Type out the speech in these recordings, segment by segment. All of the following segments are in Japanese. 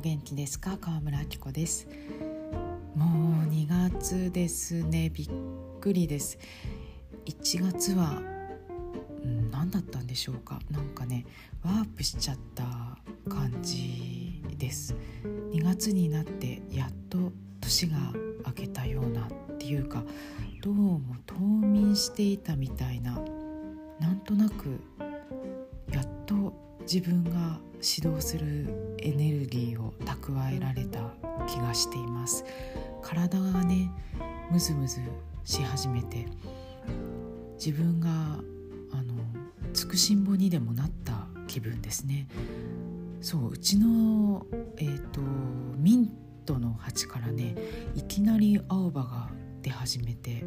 お元気ですか？川村明子です。もう2月ですね。びっくりです。1月は、うん、何だったんでしょうか？なんかねワープしちゃった感じです。2月になってやっと年が明けたようなっていうかどうも冬眠していたみたいななんとなくやっと自分が指導するエネルギーを蓄えられた気がしています。体がねムズムズし始めて自分があのつくしんぼにでもなった気分ですね。そううちの、えーと、ミントの鉢からねいきなり青葉が出始めて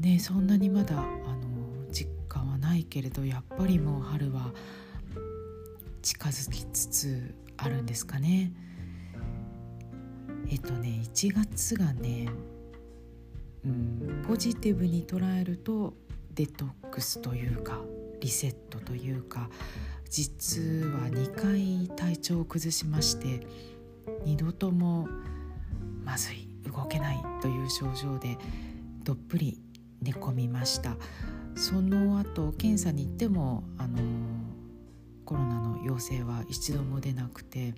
ねそんなにまだあの実感はないけれどやっぱりもう春は近づきつつあるんですかね。えっとね1月がね、うん、ポジティブに捉えるとデトックスというかリセットというか実は2回体調を崩しまして2度ともまずい動けないという症状でどっぷり寝込みましたその後検査に行ってもあの陽性は一度も出なくて。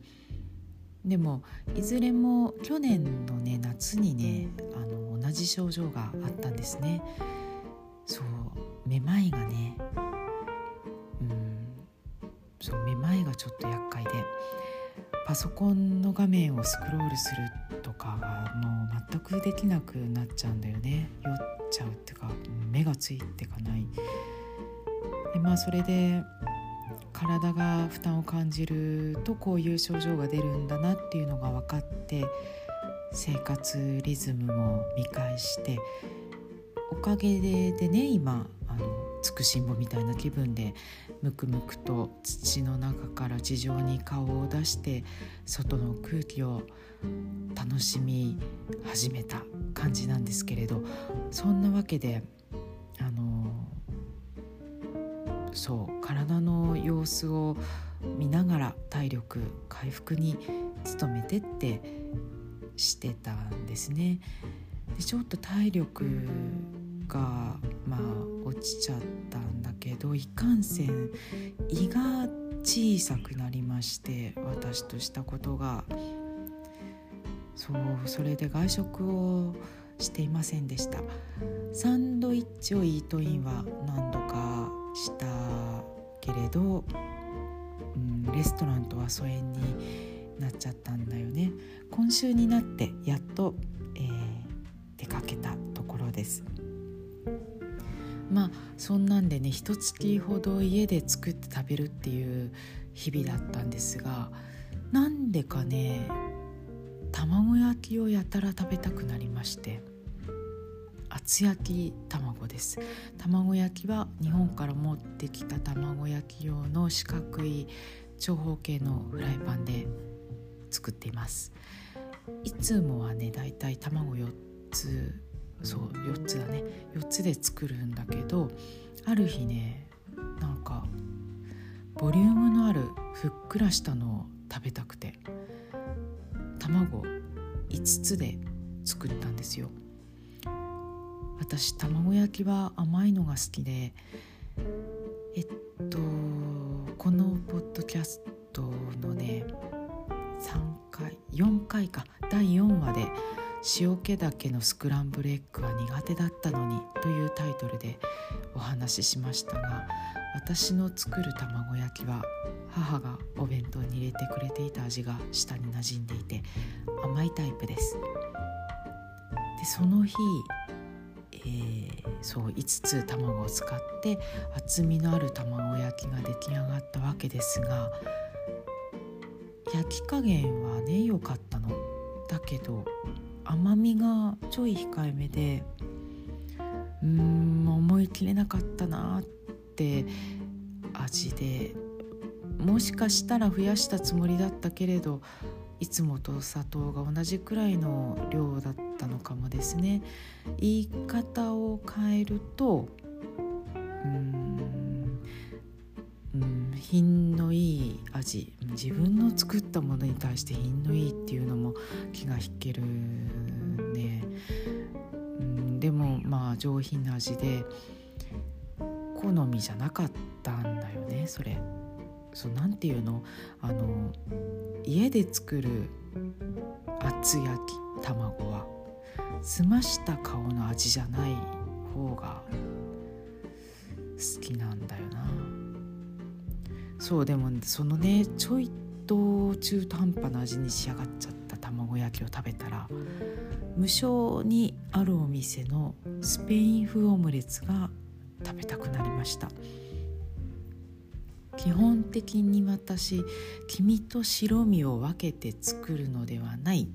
でもいずれも去年のね夏にねあの同じ症状があったんですね。そうめまいがねうんそうめまいがちょっと厄介で。パソコンの画面をスクロールするとかはもう全くできなくなっちゃうんだよね。酔っちゃうっていうか目がついてかない。でまあそれで体が負担を感じるとこういう症状が出るんだなっていうのが分かって生活リズムも見返しておかげでね今あのつくしんぼみたいな気分でむくむくと土の中から地上に顔を出して外の空気を楽しみ始めた感じなんですけれどそんなわけでそう体の様子を見ながら体力回復に努めてってしてたんですね。でちょっと体力がまあ落ちちゃったんだけどいかんせん胃が小さくなりまして私としたことがそうそれで外食をしていませんでしたサンドイッチをイートインは何度かしたけれど、うん、レストランとは疎遠になっちゃったんだよね。今週になってやっと、えー、出かけたところです。まあそんなんでね一月ほど家で作って食べるっていう日々だったんですがなんでかね卵焼きをやたら食べたくなりまして。厚焼き卵です。卵焼きは日本から持ってきた卵焼き用の四角い長方形のフライパンで作っています。いつもはねだいたい卵4つそう4つだね。4つで作るんだけどある日ねなんかボリュームのあるふっくらしたのを食べたくて卵5つで作ったんですよ。私卵焼きは甘いのが好きでえっとこのポッドキャストのね3回4回か第4話で「塩気だけのスクランブルエッグは苦手だったのに」というタイトルでお話ししましたが私の作る卵焼きは母がお弁当に入れてくれていた味が舌に馴染んでいて甘いタイプです。でその日えー、そう5つ卵を使って厚みのある卵焼きが出来上がったわけですが焼き加減はね良かったの。だけど甘みがちょい控えめでうーん思い切れなかったなって味でもしかしたら増やしたつもりだったけれどいつもと砂糖が同じくらいの量だったのかもですね。言い方を変えるとうんうん品のいい味、自分の作ったものに対して品のいいっていうのも気が引けるね、うん、でもまあ上品な味で好みじゃなかったんだよねそれ。そうなんていうの？あの家で作る厚焼き卵は。澄ました顔の味じゃない方が好きなんだよな。そうでもそのねちょいと中途半端な味に仕上がっちゃった卵焼きを食べたら無償にあるお店のスペイン風オムレツが食べたくなりました。基本的に私黄身と白身を分けて作るのではない。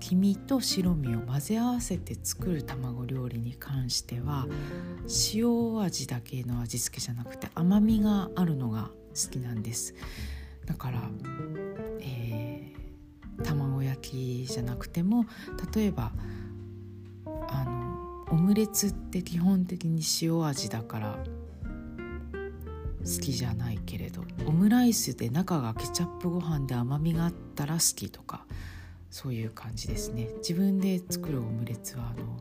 黄身と白身を混ぜ合わせて作る卵料理に関しては塩味だけの味付けじゃなくて甘みがあるのが好きなんです。だから、えー、卵焼きじゃなくても例えばあのオムレツって基本的に塩味だから好きじゃないけれどオムライスで中がケチャップご飯で甘みがあったら好きとかそういう感じですね。自分で作るオムレツはあの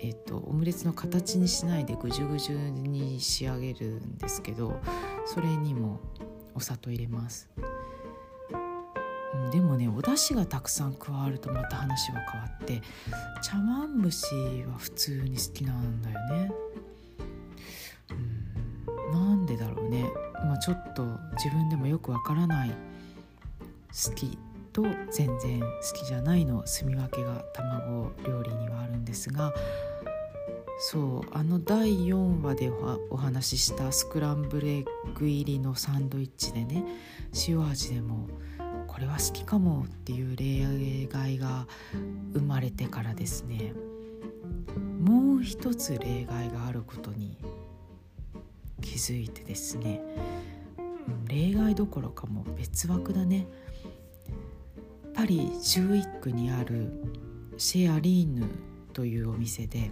えっと、オムレツの形にしないでぐじゅぐじゅに仕上げるんですけどそれにもお砂糖入れます、でもねお出汁がたくさん加わるとまた話は変わって茶碗蒸しは普通に好きなんだよね。でだろうね。まあちょっと自分でもよくわからない好きと全然好きじゃないの住み分けが卵料理にはあるんですがそうあの第4話でお話ししたスクランブルエッグ入りのサンドイッチでね塩味でもこれは好きかもっていう例外が生まれてからですね。もう一つ例外があることに気づいてですね例外どころかも別枠だね。パリ11区にあるシェアリーヌというお店で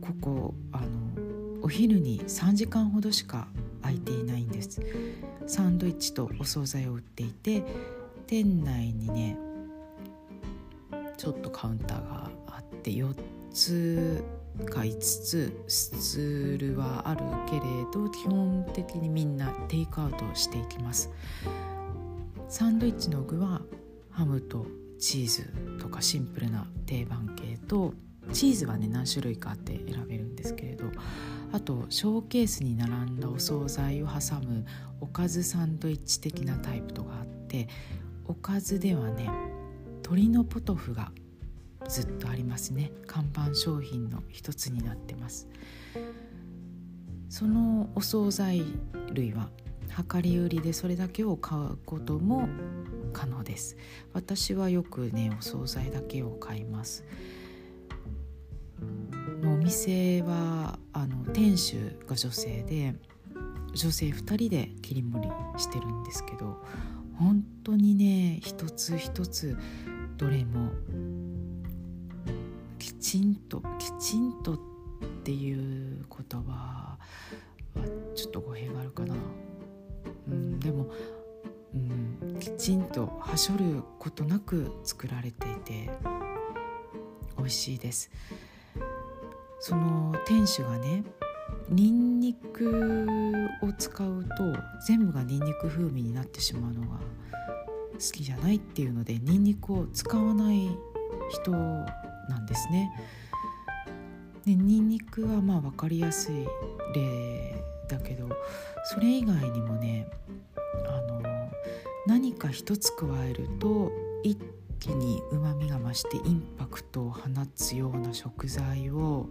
ここあのお昼に3時間ほどしか空いていないんです。サンドイッチとお惣菜を売っていて店内にねちょっとカウンターがあって4つか5つスツールはあるけれど基本的にみんなテイクアウトしていきます。サンドイッチの具はハムとチーズとかシンプルな定番系とチーズはね何種類かあって選べるんですけれどあとショーケースに並んだお惣菜を挟むおかずサンドイッチ的なタイプとがあっておかずではね鶏のポトフがずっとありますね。看板商品の一つになってます。そのお惣菜類は量り売りでそれだけを買うことも可能です。私はよくねお惣菜だけを買います。お店はあの店主が女性で女性2人で切り盛りしてるんですけど本当にね一つ一つどれもきちんときちんとっていう言葉はちょっと語弊があるかな。うんでも、うん、きちんとはしょることなく作られていて美味しいです。その店主がねニンニクを使うと全部がニンニク風味になってしまうのが好きじゃないっていうのでニンニクを使わない人なんですね。でニンニクはまあ分かりやすい例だけどそれ以外にもねあの何か一つ加えると一気にうまみが増してインパクトを放つような食材を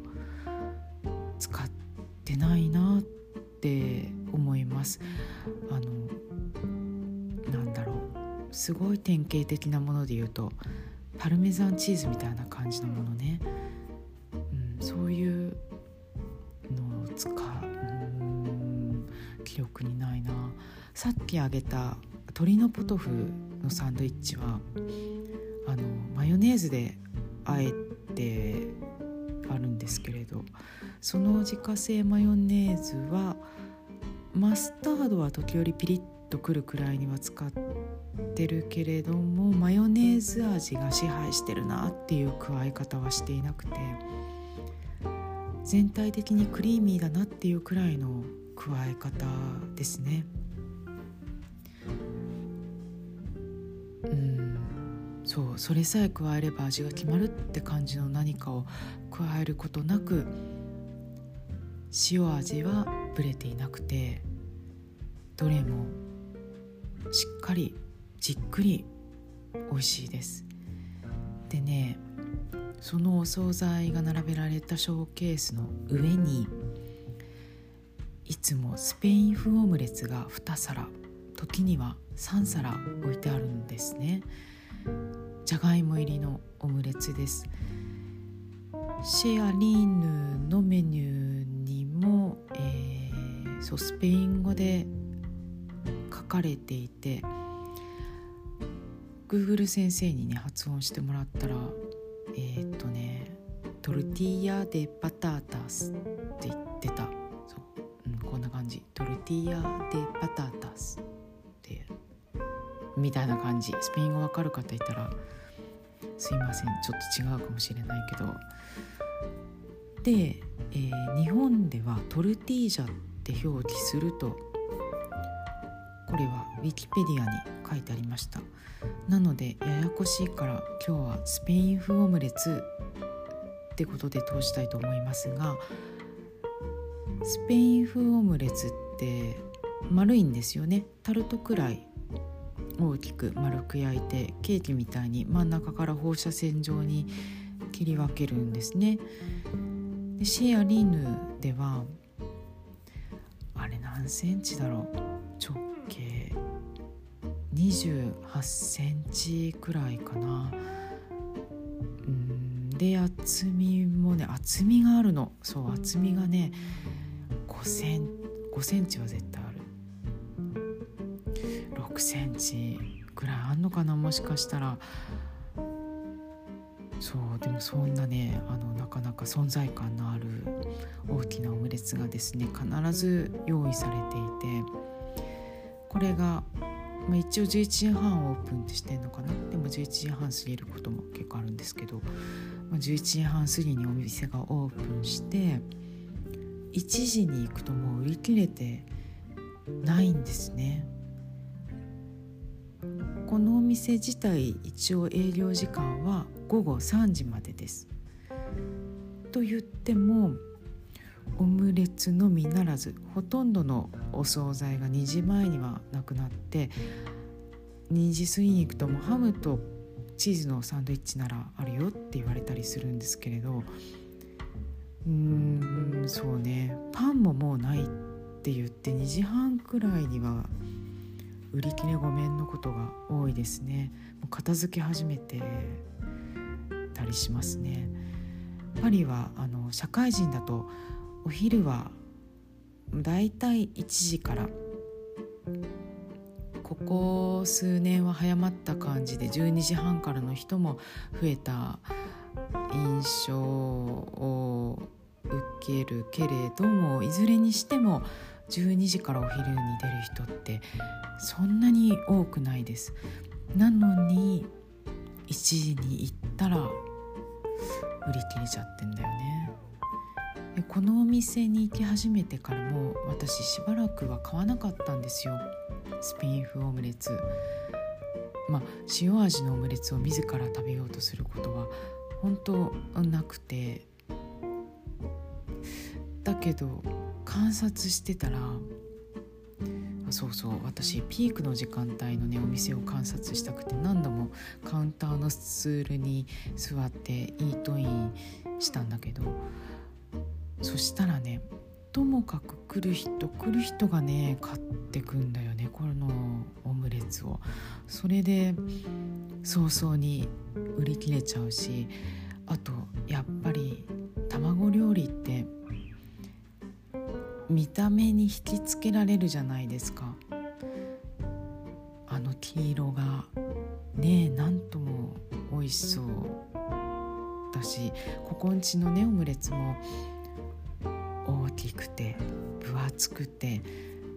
使ってないなって思います。あのなんだろうすごい典型的なもので言うとパルメザンチーズみたいな感じのものね、うん、そういうのを使ううん記憶にないな。さっきあげた鶏のポトフのサンドイッチはあのマヨネーズであえてあるんですけれどその自家製マヨネーズはマスタードは時折ピリッとくるくらいには使ってってるけれどもマヨネーズ味が支配してるなっていう加え方はしていなくて全体的にクリーミーだなっていうくらいの加え方ですね。うんそうそれさえ加えれば味が決まるって感じの何かを加えることなく塩味はぶれていなくてどれもしっかりじっくり美味しいです。でねそのお惣菜が並べられたショーケースの上にいつもスペイン風オムレツが2皿時には3皿置いてあるんですね。じゃがいも入りのオムレツです。シェアリーヌのメニューにも、えー、そうスペイン語で書かれていて Google 先生にね発音してもらったらえー、っとねトルティーヤ・デ・パタータスって言ってた。そう、うん、こんな感じ。トルティーヤ・デ・パタータスってみたいな感じ。スペイン語わかる方いたらすいません。ちょっと違うかもしれないけど。で、えー、日本ではトルティージャって表記するとこれはウィキペディアに書いてありました。なのでややこしいから今日はスペイン風オムレツってことで通したいと思いますがスペイン風オムレツって丸いんですよね。タルトくらい大きく丸く焼いてケーキみたいに真ん中から放射線状に切り分けるんですね。でシェアリーヌではあれ何センチだろう？直径28センチくらいかな。うん。で厚みもね厚みがあるの。そう厚みがね5セン5センチは絶対ある。6センチぐらいあんのかな？もしかしたら。そうでもそんなねあのなかなか存在感のある大きなオムレツがですね必ず用意されていて。これが、まあ、一応11時半オープンってしてんのかな？でも11時半過ぎることも結構あるんですけど、まあ、11時半過ぎにお店がオープンして1時に行くともう売り切れてないんですね。このお店自体一応営業時間は午後3時までです。と言ってもオムレツのみならずほとんどのお惣菜が2時前にはなくなって2時過ぎに行くともうハムとチーズのサンドイッチならあるよって言われたりするんですけれどうーんそうね。パンももうないって言って2時半くらいには売り切れごめんのことが多いですね。もう片付け始めてたりしますね。パリはあの社会人だとお昼はだいたい1時からここ数年は早まった感じで12時半からの人も増えた印象を受けるけれどもいずれにしても12時からお昼に出る人ってそんなに多くないです。なのに1時に行ったら売り切れちゃってんだよね。でこのお店に行き始めてからも私しばらくは買わなかったんですよ。スペイン風オムレツ。まあ塩味のオムレツを自ら食べようとすることは本当なくて。だけど観察してたらそうそう私ピークの時間帯のねお店を観察したくて何度もカウンターのスツールに座ってイートインしたんだけどそしたらねともかく来る人来る人がね買ってくんだよねこのオムレツを。それで早々に売り切れちゃうしあとやっぱり卵料理って見た目に引きつけられるじゃないですか。あの黄色がねえなんとも美味しそうだしここんちのねオムレツも大きくて分厚くて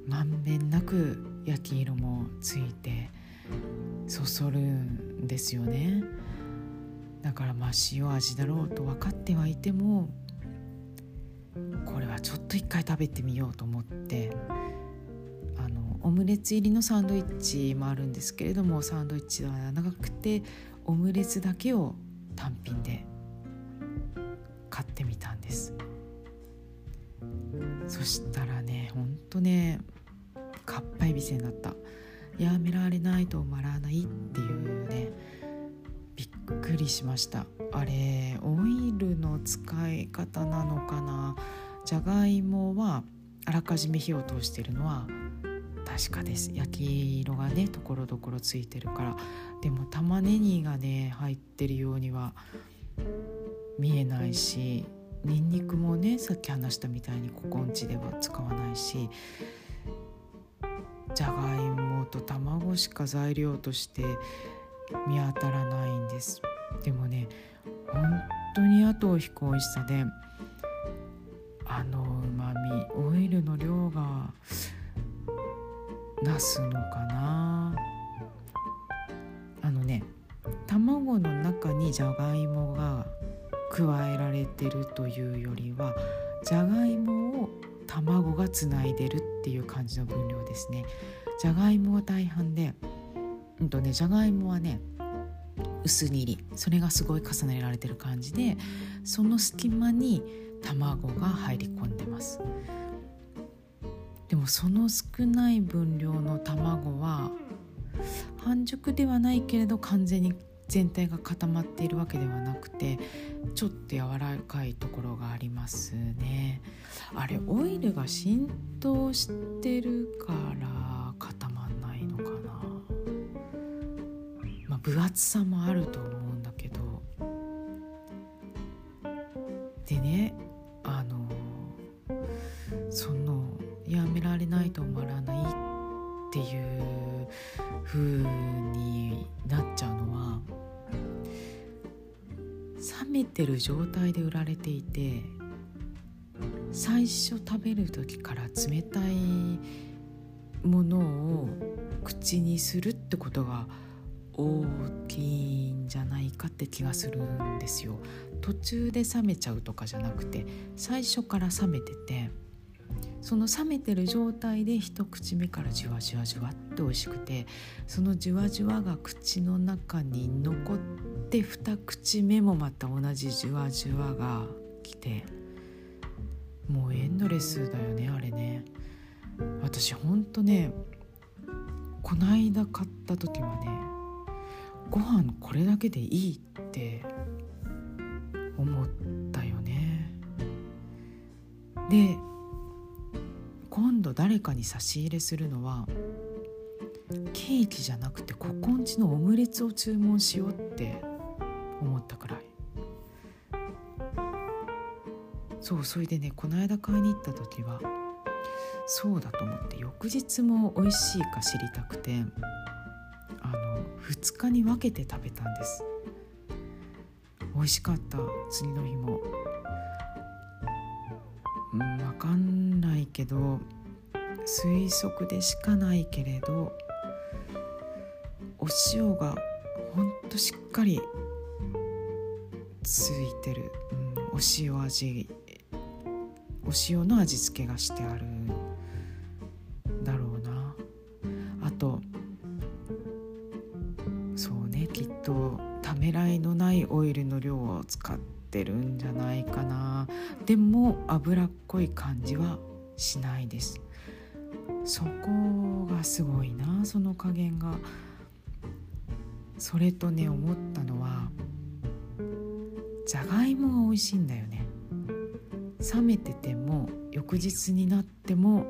まんべんなく焼き色もついてそそるんですよね。だからまあ塩味だろうと分かってはいてもこれはちょっと一回食べてみようと思ってあのオムレツ入りのサンドイッチもあるんですけれどもサンドイッチは長くてオムレツだけを単品でしたらねほんとねかっぱえびせんだった。やめられないと止まらないっていうねびっくりしました。あれオイルの使い方なのかな。じゃがいもはあらかじめ火を通してるのは確かです。焼き色がねところどころついてるから。でも玉ねぎがね入ってるようには見えないしにんにくもねさっき話したみたいにココンチでは使わないしじゃがいもと卵しか材料として見当たらないんです。でもね本当に後を引く美味しさであのうまみオイルの量がなすのかな。あのね卵の中にじゃがいもが加えられてるというよりはじゃがいもを卵がつないでるっていう感じの分量ですね。じゃがいもは大半でうんとねじゃがいもはね薄切りそれがすごい重ねられてる感じでその隙間に卵が入り込んでます。でもその少ない分量の卵は半熟ではないけれど完全に全体が固まっているわけではなくてちょっと柔らかいところがありますね。あれオイルが浸透してるから固まんないのかな。まあ分厚さもあると思うんだけど。でね冷めてる状態で売られていて最初食べる時から冷たいものを口にするってことが大きいんじゃないかって気がするんですよ。途中で冷めちゃうとかじゃなくて最初から冷めててその冷めてる状態で一口目からじわじわじわって美味しくてそのじわじわが口の中に残って二口目もまた同じじわじわが来てもうエンドレスだよねあれね。私ほんとねこないだ買った時はねご飯これだけでいいって思ったよね。で今度誰かに差し入れするのはケーキじゃなくてココンチのオムレツを注文しようって思ったくらい。そうそれでねこの間買いに行った時はそうだと思って翌日も美味しいか知りたくてあの2日に分けて食べたんです。美味しかった次の日も。うん分かんないけど推測でしかないけれどお塩がほんとしっかりついてる、うん、お塩味。お塩の味付けがしてあるだろうな。あとそうねきっとためらいのないオイルの量を使ってるんじゃないかな。でも脂っこい感じはしないです。そこがすごいなその加減が。それとね思ったのはじゃがいもが美味しいんだよね。冷めてても翌日になっても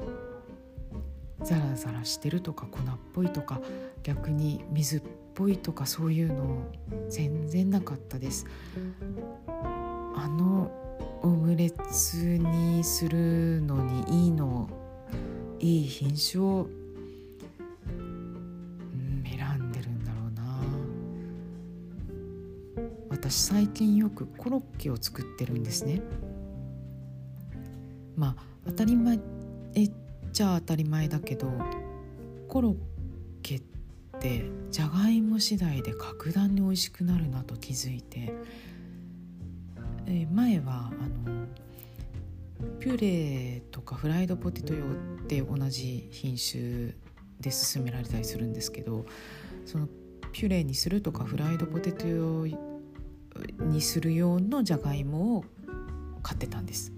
ザラザラしてるとか粉っぽいとか逆に水っぽいとかそういうの全然なかったです。あのオムレツにするのにいいのいい品種を、私最近よくコロッケを作ってるんですね。まあ当たり前えっちゃ当たり前だけどコロッケってじゃがいも次第で格段に美味しくなるなと気づいて、え前はあのピュレとかフライドポテト用って同じ品種で勧められたりするんですけどそのピュレにするとかフライドポテト用にする用のじゃがいもを買ってたんです。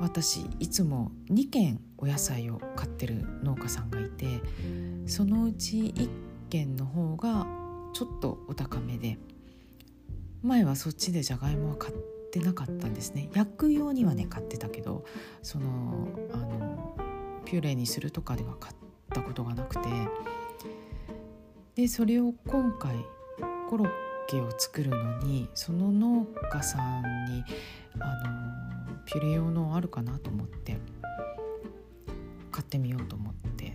私いつも2軒お野菜を買ってる農家さんがいてそのうち1軒の方がちょっとお高めで前はそっちでじゃがいもは買ってなかったんですね。焼く用にはね買ってたけどそのあのピュレにするとかでは買ったことがなくて。でそれを今回コロッケを作るのにその農家さんにあのピュレ用のあるかなと思って買ってみようと思って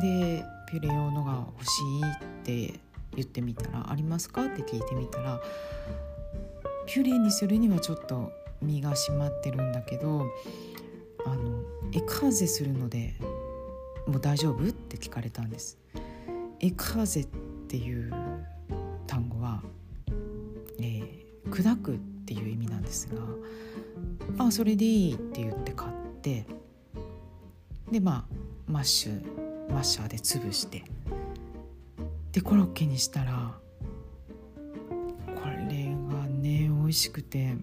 でピュレ用のが欲しいって言ってみたら「ありますか?」って聞いてみたらピュレにするにはちょっと身が締まってるんだけどあのエカーゼするのでもう大丈夫って聞かれたんです。エカーゼっていう単語は、えー、砕くっていう意味なんですが「あそれでいい」って言って買ってでまあマッシュマッシャーで潰してでコロッケにしたらこれがね美味しくて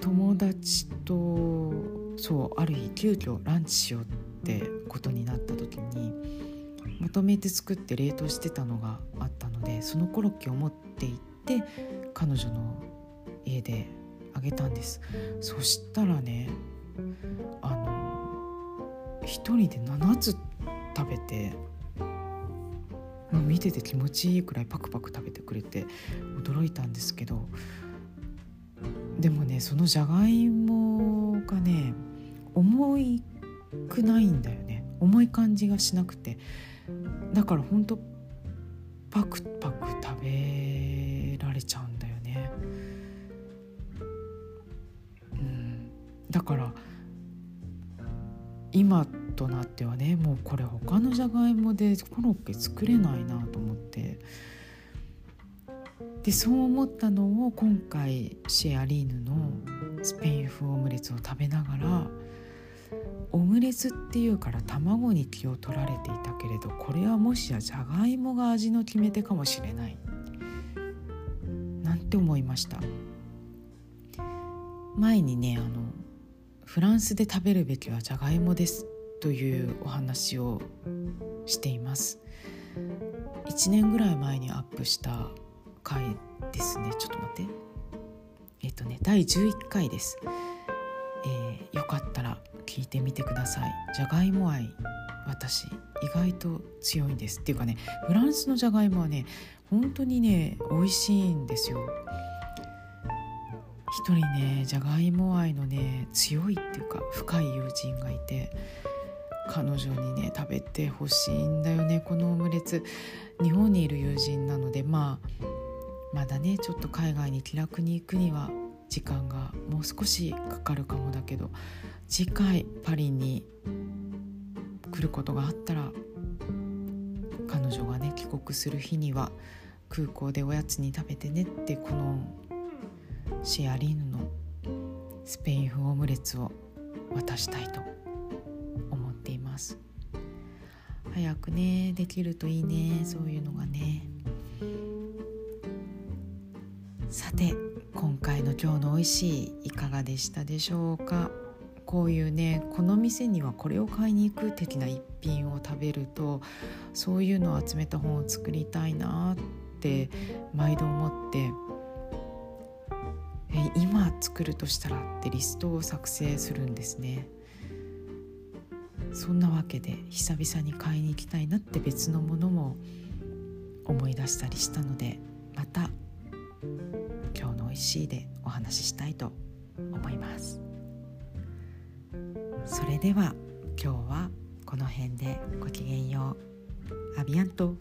友達とそうある日急遽ランチしようってことになったとめて作って冷凍してたのがあったのでそのコロッケを持って行って彼女の家であげたんです。そしたらねあの一人で7つ食べてもう見てて気持ちいいくらいパクパク食べてくれて驚いたんですけどでもねそのじゃがいもがね重いくないんだよね。重い感じがしなくて。だからほんとパクパク食べられちゃうんだよね。うん。だから今となってはねもうこれ他のじゃがいもでコロッケ作れないなと思って。でそう思ったのを今回シェアリーヌのスペイン風オムレツを食べながらオムレツっていうから卵に気を取られていたけれどこれはもしやじゃがいもが味の決め手かもしれない。なんて思いました？前にねあのフランスで食べるべきはじゃがいもですというお話をしています。1年ぐらい前にアップした回ですね。ちょっと待って。えっ、とね第11回です、えー、よかったら聞いてみてください。じゃがいも愛私意外と強いんです。っていうかねフランスのじゃがいもはね本当にね美味しいんですよ。一人ねじゃがいも愛のね強いっていうか深い友人がいて彼女にね食べてほしいんだよねこのオムレツ。日本にいる友人なのでまあまだねちょっと海外に気楽に行くには時間がもう少しかかるかもだけど次回パリに来ることがあったら彼女がね帰国する日には空港でおやつに食べてねってこのシェアリーヌのスペイン風オムレツを渡したいと思っています。早くねできるといいねそういうのがね。さて今回の今日の美味しいいかがでしたでしょうか？こういうねこの店にはこれを買いに行く的な一品を食べるとそういうのを集めた本を作りたいなって毎度思って今作るとしたらってリストを作成するんですね。そんなわけで久々に買いに行きたいなって別のものも思い出したりしたのでまた今日の美味しいでお話ししたいと思います。それでは今日はこの辺でごきげんよう。アビアント。